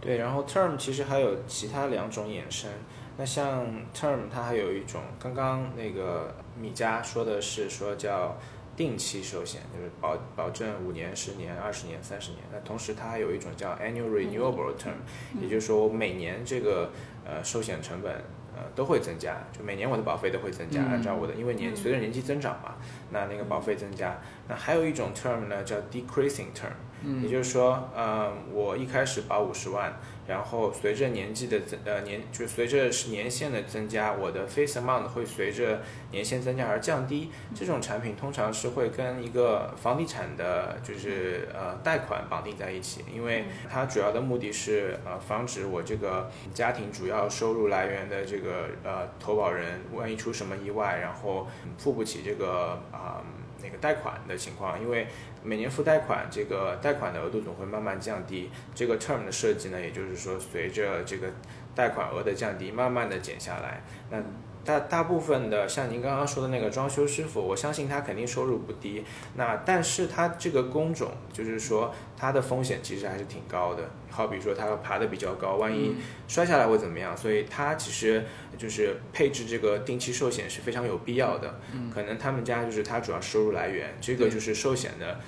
对，然后 term 其实还有其他两种衍生，那像 term 它还有一种，刚刚那个米佳说的是说叫定期寿险，就是保保证五年、十年、二十年、三十年。那同时它还有一种叫 annual renewable term，也就是说我每年这个呃寿险成本呃都会增加，就每年我的保费都会增加，嗯按照我的因为年随着年纪增长嘛，那那个保费增加。那还有一种 term 呢叫 decreasing term。也就是说，呃，我一开始保五十万，然后随着年纪的增，呃年就随着年限的增加，我的 face amount 会随着年限增加而降低。这种产品通常是会跟一个房地产的，就是呃贷款绑定在一起，因为它主要的目的是呃防止我这个家庭主要收入来源的这个呃投保人万一出什么意外，然后付不起这个啊、那个贷款的情况，因为每年付贷款，这个贷款的额度总会慢慢降低。这个 term 的设计呢，也就是说，随着这个贷款额的降低，慢慢的减下来。那大大部分的像您刚刚说的那个装修师傅，我相信他肯定收入不低。那但是他这个工种，就是说他的风险其实还是挺高的。好比说他要爬得比较高，万一摔下来会怎么样？所以他其实就是配置这个定期寿险是非常有必要的。可能他们家就是他主要收入来源，这个就是寿险的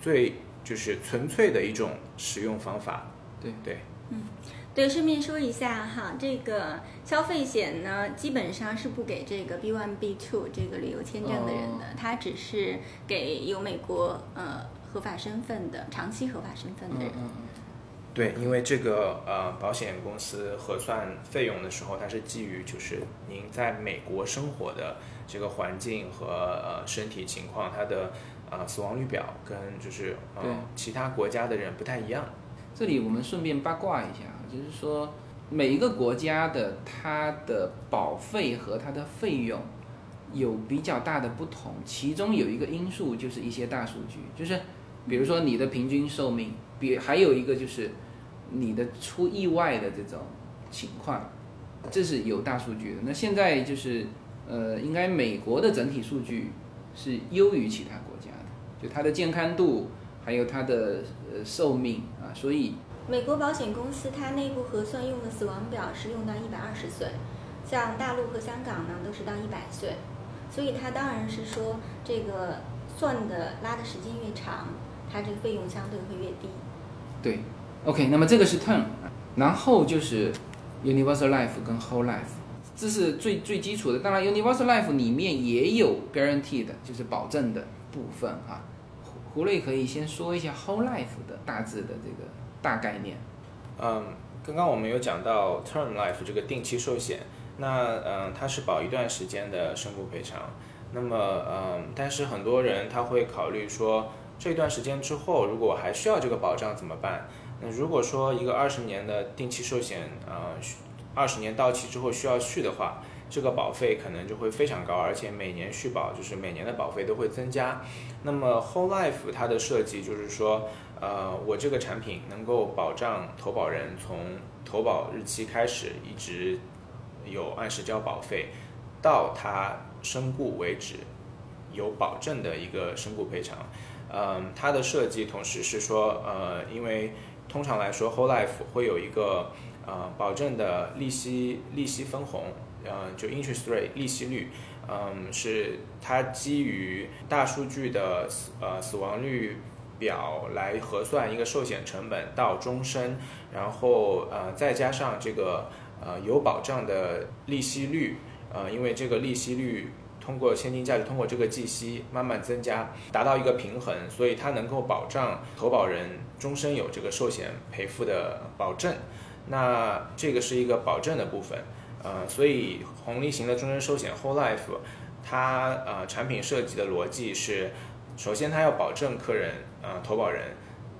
最就是纯粹的一种使用方法。对对，对，顺便说一下哈，这个消费险呢，基本上是不给这个 B one B two 这个旅游签证的人的，它只是给有美国呃合法身份的、长期合法身份的人。嗯对，因为这个呃，保险公司核算费用的时候，它是基于就是您在美国生活的这个环境和呃身体情况，它的呃死亡率表跟就是呃其他国家的人不太一样。这里我们顺便八卦一下，就是说每一个国家的它的保费和它的费用有比较大的不同，其中有一个因素就是一些大数据，就是比如说你的平均寿命，比还有一个就是你的出意外的这种情况，这是有大数据的。那现在就是呃，应该美国的整体数据是优于其他国家的，就它的健康度还有它的呃寿命啊，所以美国保险公司它内部核算用的死亡表是用到一百二十岁，像大陆和香港呢都是到一百岁，所以它当然是说这个算的拉的时间越长，它这个费用相对会越低。对，OK，那么这个是 term，然后就是 universal life 跟 whole life，这是最最基础的。当然，universal life 里面也有 guaranteed，就是保证的部分啊。胡胡瑞可以先说一下 whole life 的大致的这个大概念。嗯，刚刚我们有讲到 term life 这个定期寿险，那嗯，它是保一段时间的身故赔偿。那么嗯，但是很多人他会考虑说，这段时间之后，如果我还需要这个保障怎么办？那如果说一个二十年的定期寿险，呃，二十年到期之后需要续的话，这个保费可能就会非常高，而且每年续保就是每年的保费都会增加。那么 whole life 它的设计就是说，呃，我这个产品能够保障投保人从投保日期开始一直有按时交保费，到他身故为止有保证的一个身故赔偿。嗯，它的设计同时是说，呃，因为通常来说 whole life 会有一个呃保证的利息利息分红，呃，就 interest rate 利息率。嗯，是它基于大数据的死呃死亡率表来核算一个寿险成本到终身，然后呃再加上这个呃有保障的利息率，呃因为这个利息率通过现金价值通过这个计息慢慢增加，达到一个平衡，所以它能够保障投保人终身有这个寿险赔付的保证。那这个是一个保证的部分。呃，所以红利型的终身寿险 Whole Life，它呃产品设计的逻辑是，首先它要保证客人呃投保人，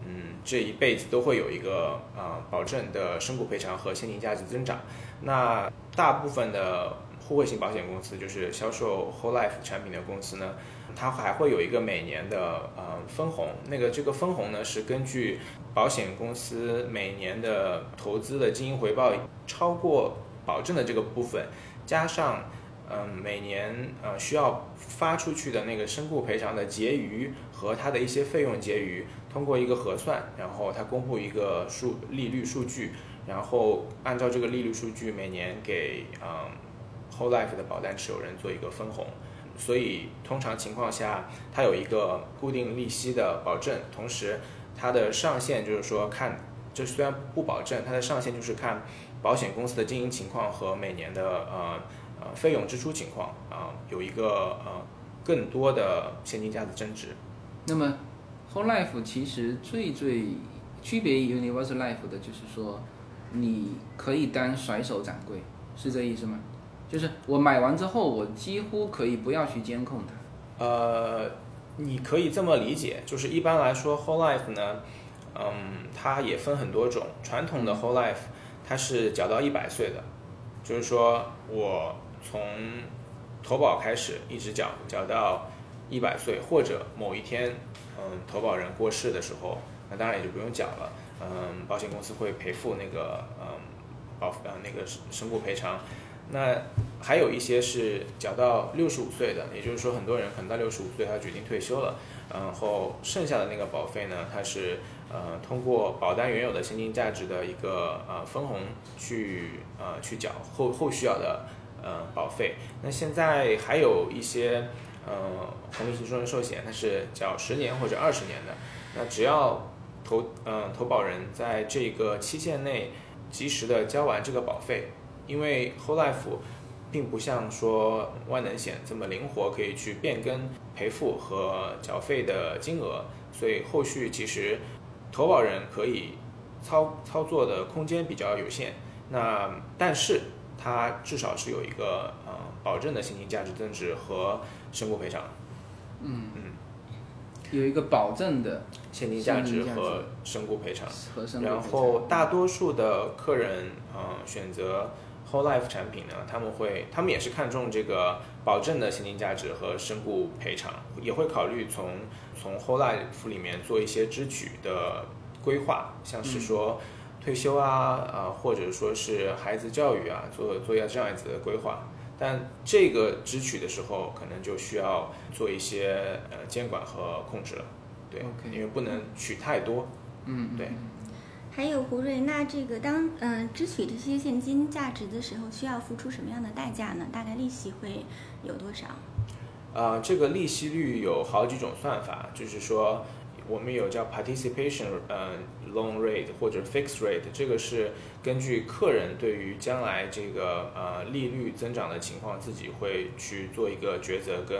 嗯这一辈子都会有一个呃保证的身故赔偿和现金价值增长。那大部分的互惠型保险公司，就是销售 Whole Life 产品的公司呢，它还会有一个每年的呃分红。那个这个分红呢是根据保险公司每年的投资的经营回报超过。保证的这个部分，加上嗯每年呃需要发出去的那个身故赔偿的结余和它的一些费用结余，通过一个核算，然后它公布一个数利率数据，然后按照这个利率数据，每年给嗯 whole life 的保单持有人做一个分红。所以通常情况下，它有一个固定利息的保证，同时它的上限就是说看，就虽然不保证，它的上限就是看保险公司的经营情况和每年的呃呃费用支出情况啊、有一个呃更多的现金价值增值。那么 Whole Life 其实最最区别于 Universal Life 的就是说，你可以当甩手掌柜，是这意思吗？就是我买完之后，我几乎可以不要去监控它。呃，你可以这么理解，就是一般来说，whole life 呢，嗯，它也分很多种。传统的 whole life 它是缴到一百岁的，就是说我从投保开始一直缴，缴到一百岁，或者某一天，嗯，投保人过世的时候，那当然也就不用缴了。嗯，保险公司会赔付那个嗯保呃那个身故赔偿。那还有一些是缴到六十五岁的，也就是说，很多人可能到六十五岁他决定退休了，然后剩下的那个保费呢，它是呃通过保单原有的现金价值的一个呃分红去呃去缴后后续要的呃保费。那现在还有一些呃红利型终身寿险，它是缴十年或者二十年的，那只要投呃投保人在这个期限内及时的交完这个保费。因为 whole life 并不像说万能险这么灵活，可以去变更赔付和缴费的金额，所以后续其实投保人可以操操作的空间比较有限。那但是它至少是有一个呃保证的现金价值增值和身故赔偿。嗯嗯，有一个保证的现金价值和身故赔偿。然后大多数的客人呃选择。Whole Life 产品呢，他们会，他们也是看重这个保证的现金价值和身故赔偿，也会考虑从从 Whole Life 里面做一些支取的规划，像是说退休啊，啊或者说是孩子教育啊，做做一下这样子的规划。但这个支取的时候，可能就需要做一些呃监管和控制了，对，因为不能取太多，嗯，对。还有胡瑞，那这个当嗯支取这些现金价值的时候，需要付出什么样的代价呢？大概利息会有多少？啊，这个利息率有好几种算法，就是说我们有叫 participation 呃 loan rate 或者 fix rate，这个是根据客人对于将来这个呃利率增长的情况，自己会去做一个抉择跟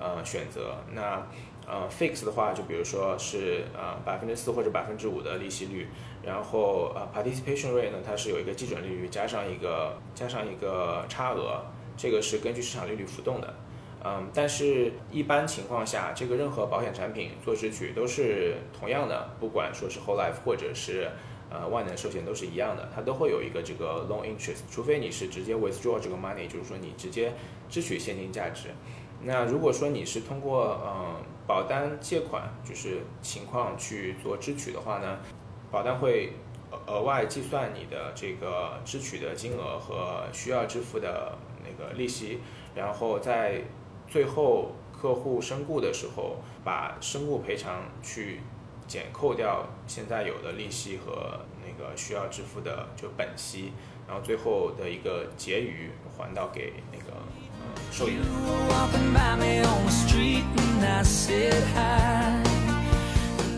呃选择。那呃 fix 的话，就比如说是呃百分之四或者百分之五的利息率。然后呃，participation rate 呢，它是有一个基准利率加上一个加上一个差额，这个是根据市场利率浮动的。嗯，但是一般情况下，这个任何保险产品做支取都是同样的，不管说是 whole life 或者是呃万能寿险都是一样的，它都会有一个这个 loan interest，除非你是直接 withdraw 这个 money，就是说你直接支取现金价值。那如果说你是通过嗯保单借款就是情况去做支取的话呢？保单会额外计算你的这个支取的金额和需要支付的那个利息，然后在最后客户身故的时候，把身故赔偿去减扣掉现在有的利息和那个需要支付的就本息，然后最后的一个结余还到给那个受益人。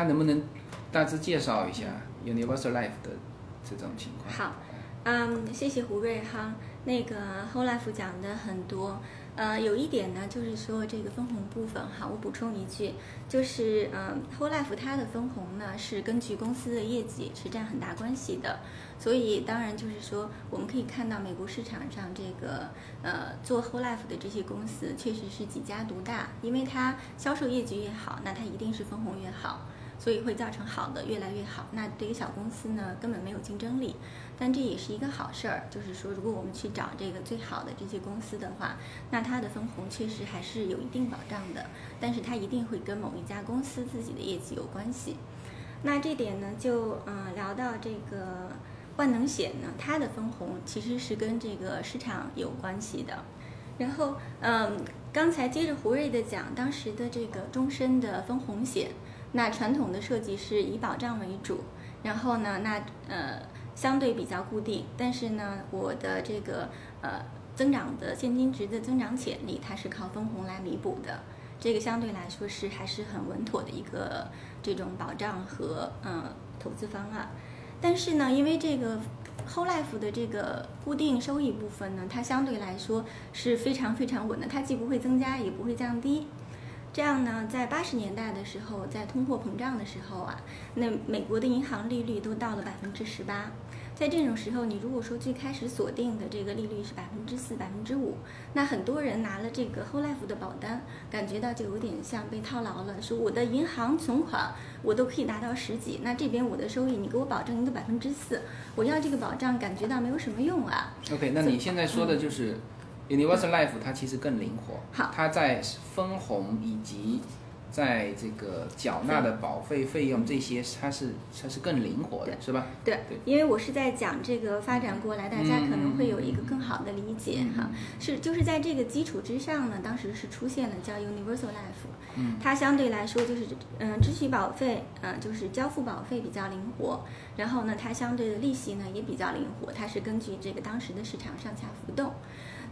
家能不能大致介绍一下 Universal Life 的这种情况？好，嗯，谢谢胡瑞哈。那个 Whole Life 讲的很多，呃，有一点呢，就是说这个分红部分哈，我补充一句，就是嗯，Whole Life 它的分红呢是根据公司的业绩是占很大关系的，所以当然就是说我们可以看到美国市场上这个呃做 Whole Life 的这些公司确实是几家独大，因为它销售业绩越好，那它一定是分红越好。所以会造成好的越来越好。那对于小公司呢，根本没有竞争力。但这也是一个好事儿，就是说，如果我们去找这个最好的这些公司的话，那它的分红确实还是有一定保障的。但是它一定会跟某一家公司自己的业绩有关系。那这点呢，就嗯聊到这个万能险呢，它的分红其实是跟这个市场有关系的。然后嗯，刚才接着胡瑞的讲，当时的这个终身的分红险，那传统的设计是以保障为主，然后呢，那呃。相对比较固定，但是呢，我的这个呃增长的现金值的增长潜力，它是靠分红来弥补的。这个相对来说是还是很稳妥的一个这种保障和嗯投资方案。但是呢，因为这个 whole life 的这个固定收益部分呢，它相对来说是非常非常稳的，它既不会增加也不会降低。这样呢，在八十年代的时候，在通货膨胀的时候啊，那美国的银行利率都到了百分之十八。在这种时候，你如果说最开始锁定的这个利率是百分之四、百分之五，那很多人拿了这个 whole life 的保单，感觉到就有点像被套牢了。说我的银行存款我都可以达到十几，那这边我的收益你给我保证一个百分之四，我要这个保障感觉到没有什么用啊。OK，那你现在说的就是 Universal Life，它其实更灵活，好，它在分红以及。在这个缴纳的保费费用这些，它是它是更灵活的，是吧？对对，因为我是在讲这个发展过来，大家可能会有一个更好的理解哈。是就是在这个基础之上呢，当时是出现了叫 Universal Life，嗯，它相对来说就是嗯支取保费，嗯就是交付保费比较灵活，然后呢它相对的利息呢也比较灵活，它是根据这个当时的市场上下浮动。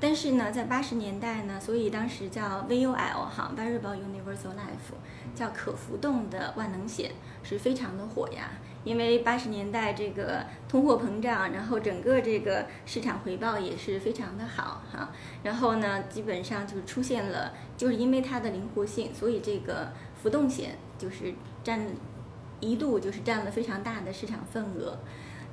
但是呢，在八十年代呢，所以当时叫 VUL 哈，Variable Universal Life，叫可浮动的万能险，是非常的火呀。因为八十年代这个通货膨胀，然后整个这个市场回报也是非常的好哈。然后呢，基本上就是出现了，就是因为它的灵活性，所以这个浮动险就是占一度就是占了非常大的市场份额。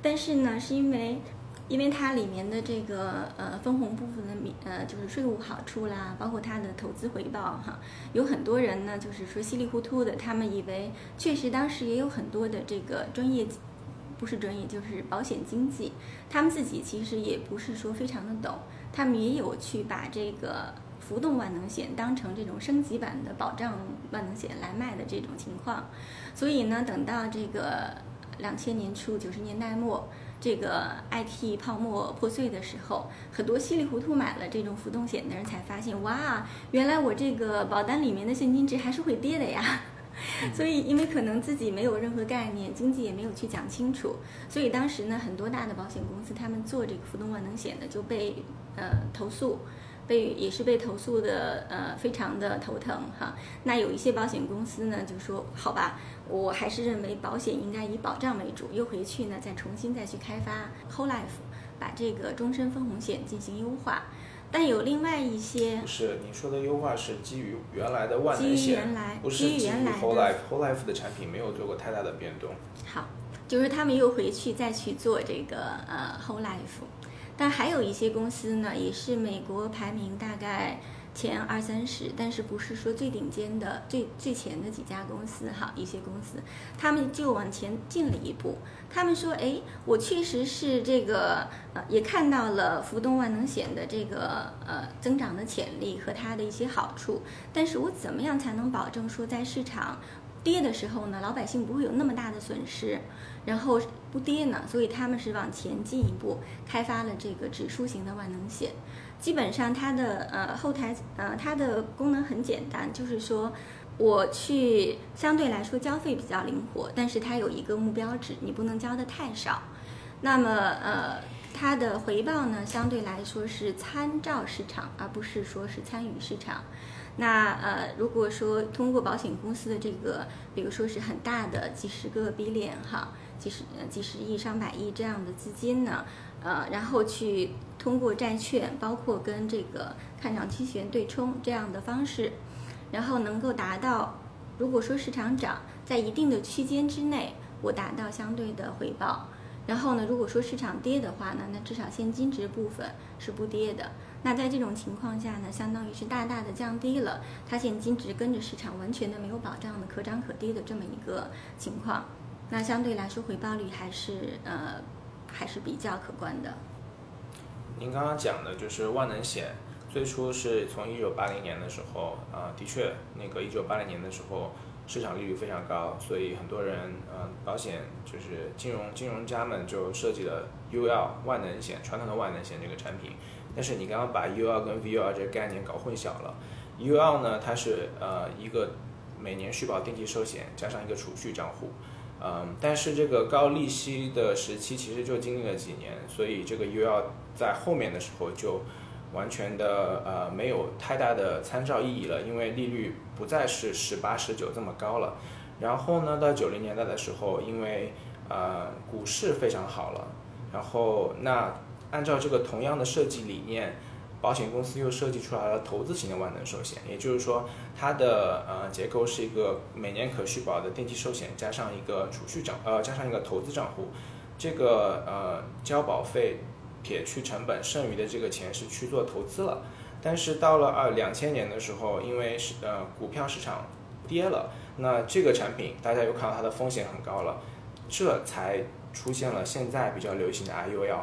但是呢，是因为因为它里面的这个呃分红部分的免呃就是税务好处啦，包括它的投资回报哈，有很多人呢就是说稀里糊涂的，他们以为确实当时也有很多的这个专业，不是专业就是保险经纪，他们自己其实也不是说非常的懂，他们也有去把这个浮动万能险当成这种升级版的保障万能险来卖的这种情况，所以呢，等到这个两千年初九十年代末。这个 IT 泡沫破碎的时候，很多稀里糊涂买了这种浮动险的人才发现，哇，原来我这个保单里面的现金值还是会跌的呀。所以，因为可能自己没有任何概念，经济也没有去讲清楚，所以当时呢，很多大的保险公司他们做这个浮动万能险的就被呃投诉。被也是被投诉的，呃，非常的头疼哈。那有一些保险公司呢，就说好吧，我还是认为保险应该以保障为主，又回去呢再重新再去开发 whole life，把这个终身分红险进行优化。但有另外一些不是你说的优化是基于原来的万能险，不是基于 whole life whole life 的产品没有做过太大的变动。好，就是他们又回去再去做这个呃 whole life。但还有一些公司呢，也是美国排名大概前二三十，但是不是说最顶尖的、最最前的几家公司哈。一些公司，他们就往前进了一步。他们说：“哎，我确实是这个呃，也看到了浮动万能险的这个呃增长的潜力和它的一些好处，但是我怎么样才能保证说在市场？”跌的时候呢，老百姓不会有那么大的损失，然后跌呢，所以他们是往前进一步开发了这个指数型的万能险。基本上它的呃后台呃它的功能很简单，就是说我去相对来说交费比较灵活，但是它有一个目标值，你不能交的太少。那么呃它的回报呢，相对来说是参照市场，而不是说是参与市场。那呃，如果说通过保险公司的这个，比如说是很大的几十个 B 链哈，几十几十亿上百亿这样的资金呢，呃，然后去通过债券，包括跟这个看涨期权对冲这样的方式，然后能够达到，如果说市场涨在一定的区间之内，我达到相对的回报，然后呢，如果说市场跌的话呢，那至少现金值部分是不跌的。那在这种情况下呢，相当于是大大的降低了它现金值跟着市场完全的没有保障的可涨可跌的这么一个情况。那相对来说回报率还是呃还是比较可观的。您刚刚讲的就是万能险，最初是从一九八零年的时候啊、的确，那个一九八零年的时候市场利率非常高，所以很多人呃保险就是金融金融家们就设计了 UL 万能险，传统的万能险这个产品。但是你刚刚把 UL 跟 VUL 这个概念搞混淆了。UL 呢，它是呃一个每年续保定期寿险加上一个储蓄账户，嗯，但是这个高利息的时期其实就经历了几年，所以这个 UL 在后面的时候就完全的呃没有太大的参照意义了，因为利率不再是十八、十九这么高了。然后呢，到九零年代的时候，因为呃股市非常好了，然后那按照这个同样的设计理念，保险公司又设计出来了投资型的万能寿险，也就是说它的呃结构是一个每年可续保的定期寿险，加上一个储蓄账呃加上一个投资账户，这个呃交保费撇去成本，剩余的这个钱是去做投资了。但是到了二两千年的时候，因为是呃股票市场跌了，那这个产品大家又看到它的风险很高了，这才出现了现在比较流行的 IUL。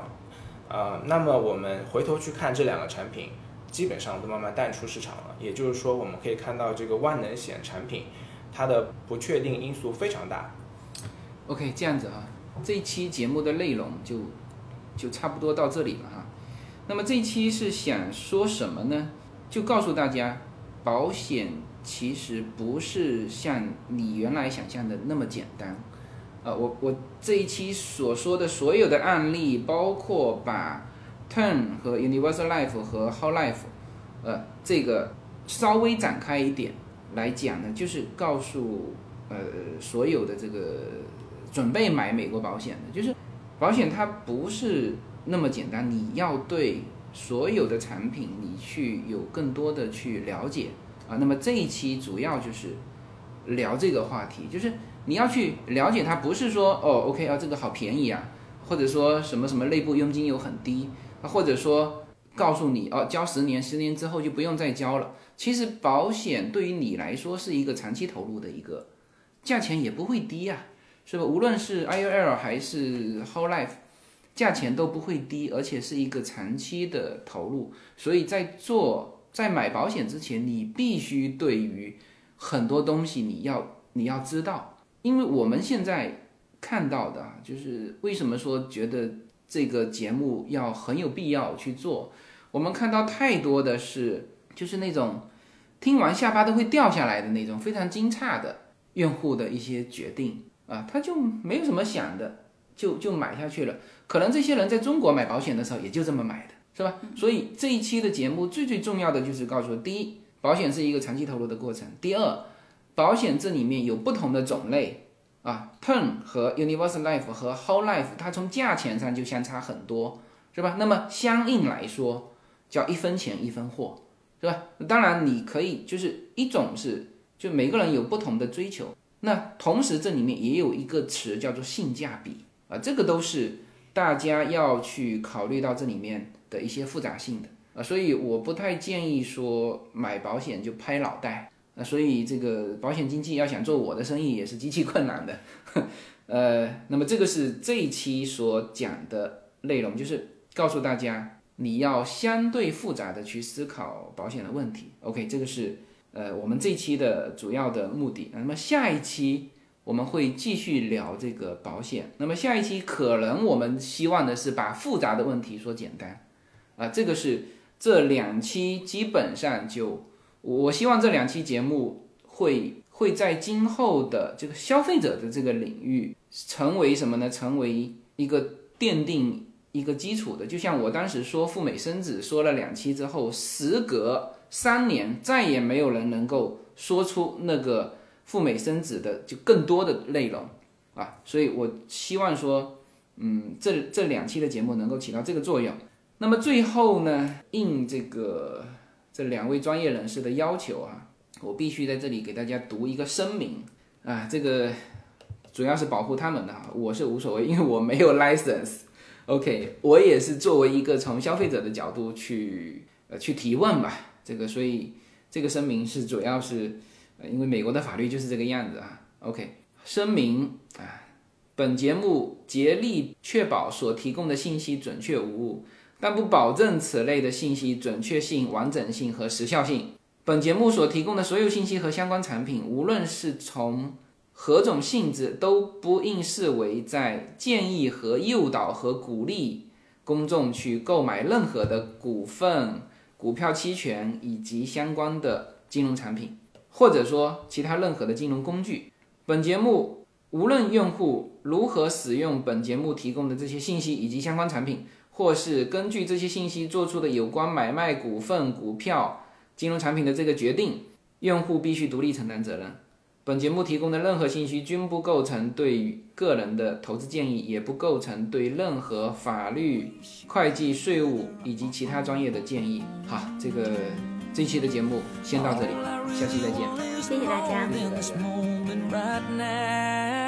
呃，那么我们回头去看这两个产品，基本上都慢慢淡出市场了。也就是说，我们可以看到这个万能险产品，它的不确定因素非常大。OK，这样子啊，这一期节目的内容就就差不多到这里了哈。那么这一期是想说什么呢？就告诉大家，保险其实不是像你原来想象的那么简单。呃，我我这一期所说的所有的案例，包括把 Turn 和 Universal Life 和 Whole Life，呃，这个稍微展开一点来讲呢，就是告诉呃所有的这个准备买美国保险的，就是保险它不是那么简单，你要对所有的产品你去有更多的去了解啊。那么这一期主要就是聊这个话题，就是你要去了解它，不是说哦，OK 啊，这个好便宜啊，或者说什么什么内部佣金又很低，或者说告诉你哦，交十年，十年之后就不用再交了。其实保险对于你来说是一个长期投入的一个，价钱也不会低呀、是吧？无论是 IUL 还是 Whole Life，价钱都不会低，而且是一个长期的投入。所以在做在买保险之前，你必须对于很多东西你要你要知道，因为我们现在看到的啊，就是为什么说觉得这个节目要很有必要去做，我们看到太多的是就是那种听完下巴都会掉下来的那种非常惊诧的用户的一些决定啊，他就没有什么想的，就就买下去了。可能这些人在中国买保险的时候也就这么买的，是吧？所以这一期的节目最最重要的就是告诉：第一，保险是一个长期投入的过程；第二，保险这里面有不同的种类啊，Term 和 Universal Life 和 Whole Life，它从价钱上就相差很多，是吧？那么相应来说，叫一分钱一分货，是吧？当然你可以就是一种是就每个人有不同的追求，那同时这里面也有一个词叫做性价比啊，这个都是大家要去考虑到这里面的一些复杂性的啊，所以我不太建议说买保险就拍脑袋。那所以这个保险经纪要想做我的生意也是极其困难的，呃，那么这个是这一期所讲的内容，就是告诉大家你要相对复杂的去思考保险的问题。OK，这个是呃我们这一期的主要的目的。那么下一期我们会继续聊这个保险。那么下一期可能我们希望的是把复杂的问题说简单，啊、这个是这两期基本上就。我希望这两期节目会会在今后的这个消费者的这个领域成为什么呢？成为一个奠定一个基础的。就像我当时说赴美生子说了两期之后，时隔三年再也没有人能够说出那个赴美生子的就更多的内容啊。所以我希望说，嗯，这这两期的节目能够起到这个作用。那么最后呢，应这个。这两位专业人士的要求啊，我必须在这里给大家读一个声明啊，这个主要是保护他们的，我是无所谓，因为我没有 license。OK，我也是作为一个从消费者的角度去呃去提问吧，这个所以这个声明是主要是呃因为美国的法律就是这个样子啊。OK，声明啊，本节目竭力确保所提供的信息准确无误，但不保证此类的信息准确性、完整性和时效性。本节目所提供的所有信息和相关产品，无论是从何种性质都不应视为在建议和诱导和鼓励公众去购买任何的股份、股票期权以及相关的金融产品，或者说其他任何的金融工具。本节目无论用户如何使用本节目提供的这些信息以及相关产品，或是根据这些信息做出的有关买卖股份、股票、金融产品的这个决定，用户必须独立承担责任。本节目提供的任何信息均不构成对个人的投资建议，也不构成对任何法律、会计、税务以及其他专业的建议。好，这个这期的节目先到这里，下期再见。谢谢大家。